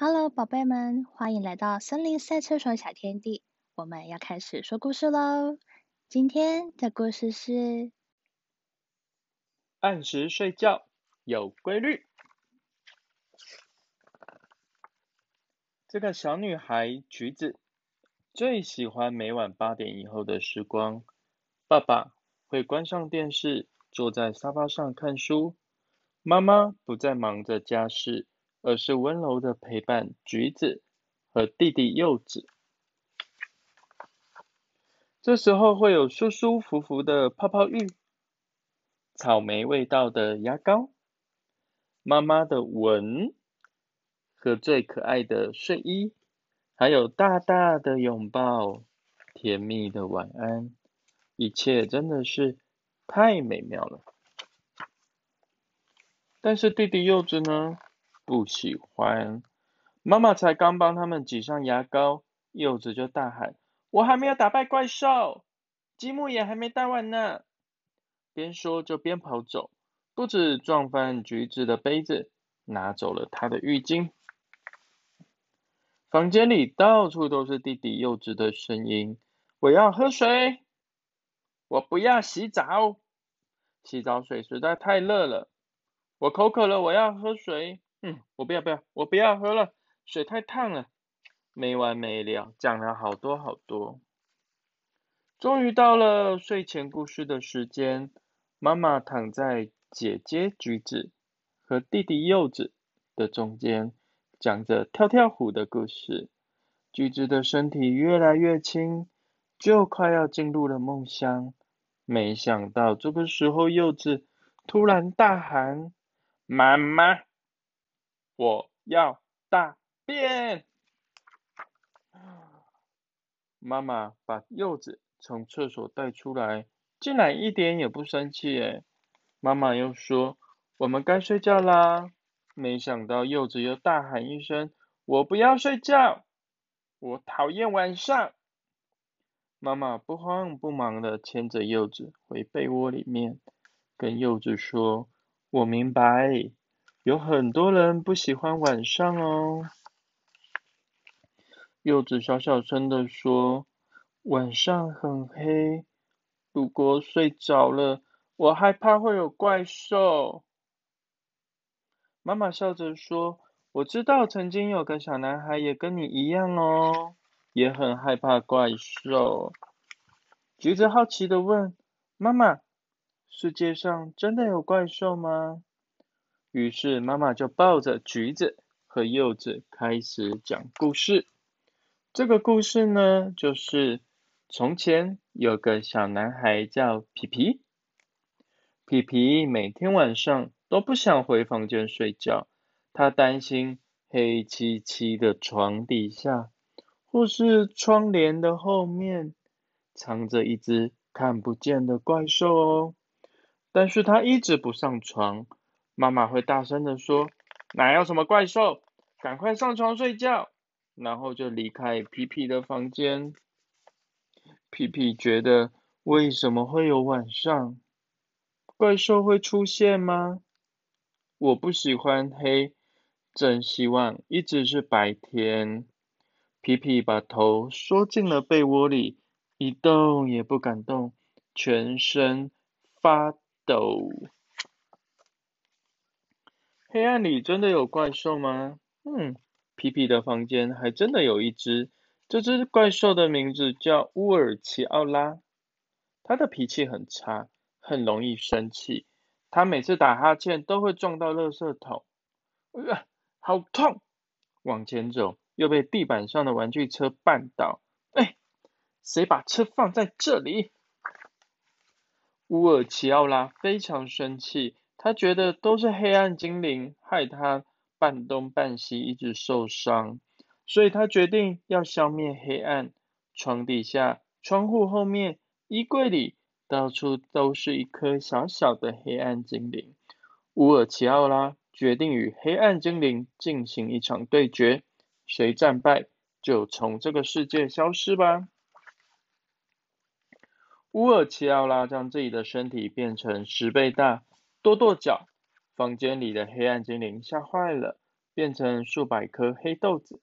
Hello，宝贝们，欢迎来到森林赛车手小天地。我们要开始说故事喽。今天的故事是按时睡觉有规律。这个小女孩橘子最喜欢每晚八点以后的时光。爸爸会关上电视，坐在沙发上看书。妈妈不再忙着家事。而是温柔的陪伴橘子和弟弟柚子。这时候会有舒舒服服的泡泡浴、草莓味道的牙膏、妈妈的吻和最可爱的睡衣，还有大大的拥抱、甜蜜的晚安，一切真的是太美妙了。但是弟弟柚子呢？不喜欢，妈妈才刚帮他们挤上牙膏，柚子就大喊：“我还没有打败怪兽，积木也还没搭完呢！”边说就边跑走，不止撞翻橘子的杯子，拿走了他的浴巾。房间里到处都是弟弟柚子的声音：“我要喝水，我不要洗澡，洗澡水实在太热了，我口渴了，我要喝水。”嗯，我不要不要，我不要喝了，水太烫了，没完没了，讲了好多好多。终于到了睡前故事的时间，妈妈躺在姐姐橘子和弟弟柚子的中间，讲着跳跳虎的故事。橘子的身体越来越轻，就快要进入了梦乡。没想到这个时候，柚子突然大喊：“妈妈！”我要大便！妈妈把柚子从厕所带出来，竟然一点也不生气诶。妈妈又说：“我们该睡觉啦。”没想到柚子又大喊一声：“我不要睡觉，我讨厌晚上！”妈妈不慌不忙的牵着柚子回被窝里面，跟柚子说：“我明白。”有很多人不喜欢晚上哦。柚子小小声的说：“晚上很黑，如果睡着了，我害怕会有怪兽。”妈妈笑着说：“我知道曾经有个小男孩也跟你一样哦，也很害怕怪兽。”橘子好奇的问：“妈妈，世界上真的有怪兽吗？”于是妈妈就抱着橘子和柚子开始讲故事。这个故事呢，就是从前有个小男孩叫皮皮。皮皮每天晚上都不想回房间睡觉，他担心黑漆漆的床底下或是窗帘的后面藏着一只看不见的怪兽哦。但是他一直不上床。妈妈会大声的说：“哪有什么怪兽？赶快上床睡觉。”然后就离开皮皮的房间。皮皮觉得，为什么会有晚上怪兽会出现吗？我不喜欢黑，真希望一直是白天。皮皮把头缩进了被窝里，一动也不敢动，全身发抖。黑暗里真的有怪兽吗？嗯，皮皮的房间还真的有一只。这只怪兽的名字叫乌尔奇奥拉。它的脾气很差，很容易生气。它每次打哈欠都会撞到垃圾桶。呃，好痛！往前走，又被地板上的玩具车绊倒。哎，谁把车放在这里？乌尔奇奥拉非常生气。他觉得都是黑暗精灵害他半东半西一直受伤，所以他决定要消灭黑暗。床底下、窗户后面、衣柜里，到处都是一颗小小的黑暗精灵。乌尔奇奥拉决定与黑暗精灵进行一场对决，谁战败就从这个世界消失吧。乌尔奇奥拉将自己的身体变成十倍大。跺跺脚，房间里的黑暗精灵吓坏了，变成数百颗黑豆子。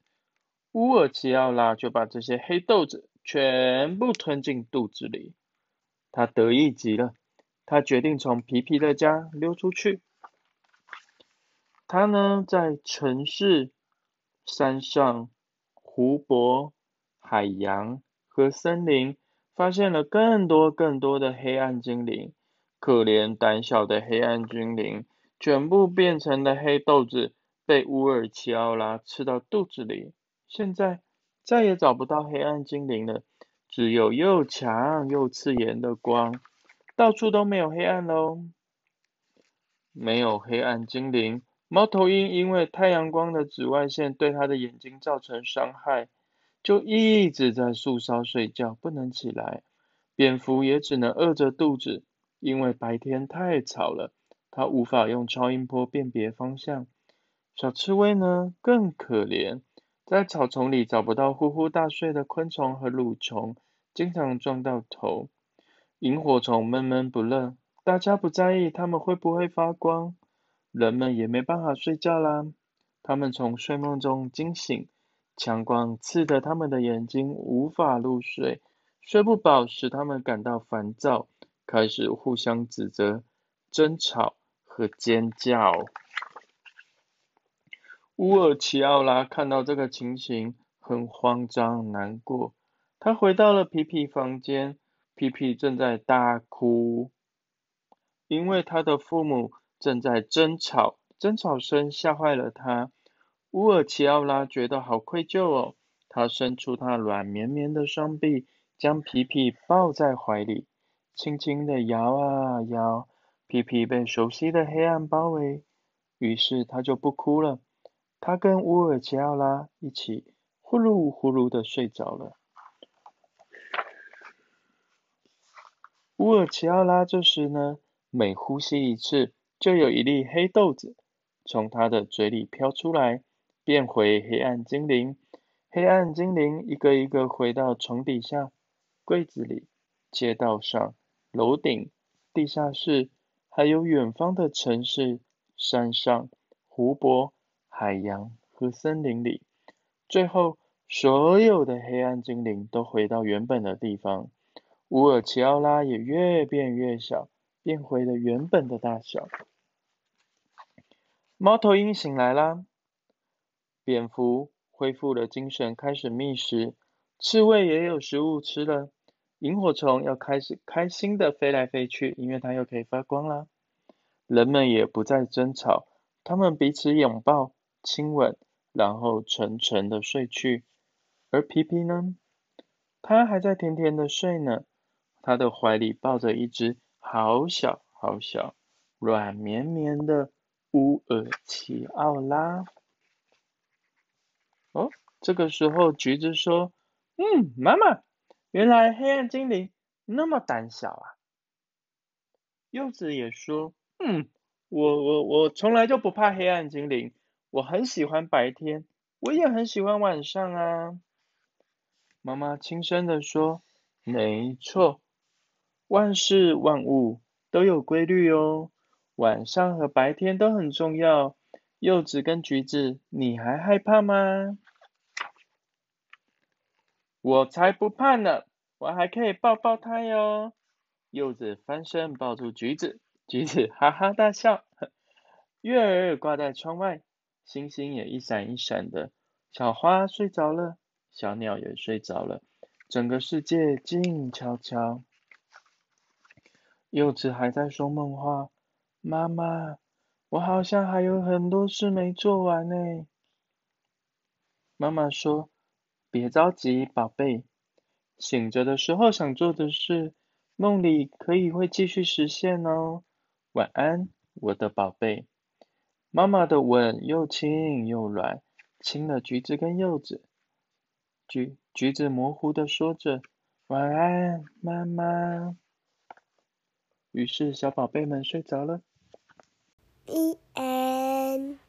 乌尔奇奥拉就把这些黑豆子全部吞进肚子里，他得意极了。他决定从皮皮的家溜出去。他呢，在城市、山上、湖泊、海洋和森林，发现了更多更多的黑暗精灵。可怜胆小的黑暗精灵，全部变成了黑豆子，被乌尔奇奥拉吃到肚子里。现在再也找不到黑暗精灵了，只有又强又刺眼的光，到处都没有黑暗喽。没有黑暗精灵，猫头鹰因为太阳光的紫外线对它的眼睛造成伤害，就一直在树梢睡觉，不能起来。蝙蝠也只能饿着肚子。因为白天太吵了，它无法用超音波辨别方向。小刺猬呢更可怜，在草丛里找不到呼呼大睡的昆虫和蠕虫，经常撞到头。萤火虫闷闷不乐，大家不在意它们会不会发光，人们也没办法睡觉啦。它们从睡梦中惊醒，强光刺得它们的眼睛无法入睡，睡不饱使它们感到烦躁。开始互相指责、争吵和尖叫。乌尔奇奥拉看到这个情形，很慌张、难过。他回到了皮皮房间，皮皮正在大哭，因为他的父母正在争吵，争吵声吓坏了他。乌尔奇奥拉觉得好愧疚哦，他伸出他软绵绵的双臂，将皮皮抱在怀里。轻轻地摇啊摇，皮皮被熟悉的黑暗包围，于是他就不哭了。他跟乌尔奇奥拉一起呼噜呼噜的睡着了。乌尔奇奥拉这时呢，每呼吸一次，就有一粒黑豆子从他的嘴里飘出来，变回黑暗精灵。黑暗精灵一个一个回到床底下、柜子里、街道上。楼顶、地下室，还有远方的城市、山上、湖泊、海洋和森林里，最后所有的黑暗精灵都回到原本的地方。乌尔奇奥拉也越变越小，变回了原本的大小。猫头鹰醒来啦，蝙蝠恢复了精神，开始觅食。刺猬也有食物吃了。萤火虫要开始开心的飞来飞去，因为它又可以发光啦。人们也不再争吵，他们彼此拥抱、亲吻，然后沉沉的睡去。而皮皮呢？他还在甜甜的睡呢。他的怀里抱着一只好小好小、软绵绵的乌尔奇奥拉。哦，这个时候橘子说：“嗯，妈妈。”原来黑暗精灵那么胆小啊！柚子也说：“嗯，我我我从来就不怕黑暗精灵，我很喜欢白天，我也很喜欢晚上啊。”妈妈轻声的说：“没错，万事万物都有规律哦，晚上和白天都很重要。”柚子跟橘子，你还害怕吗？我才不怕呢，我还可以抱抱它哟。柚子翻身抱住橘子，橘子哈哈大笑。月儿挂在窗外，星星也一闪一闪的。小花睡着了，小鸟也睡着了，整个世界静悄悄。柚子还在说梦话，妈妈，我好像还有很多事没做完呢。妈妈说。别着急，宝贝。醒着的时候想做的事，梦里可以会继续实现哦。晚安，我的宝贝。妈妈的吻又轻又软，亲了橘子跟柚子。橘橘子模糊的说着：“晚安，妈妈。”于是小宝贝们睡着了。E N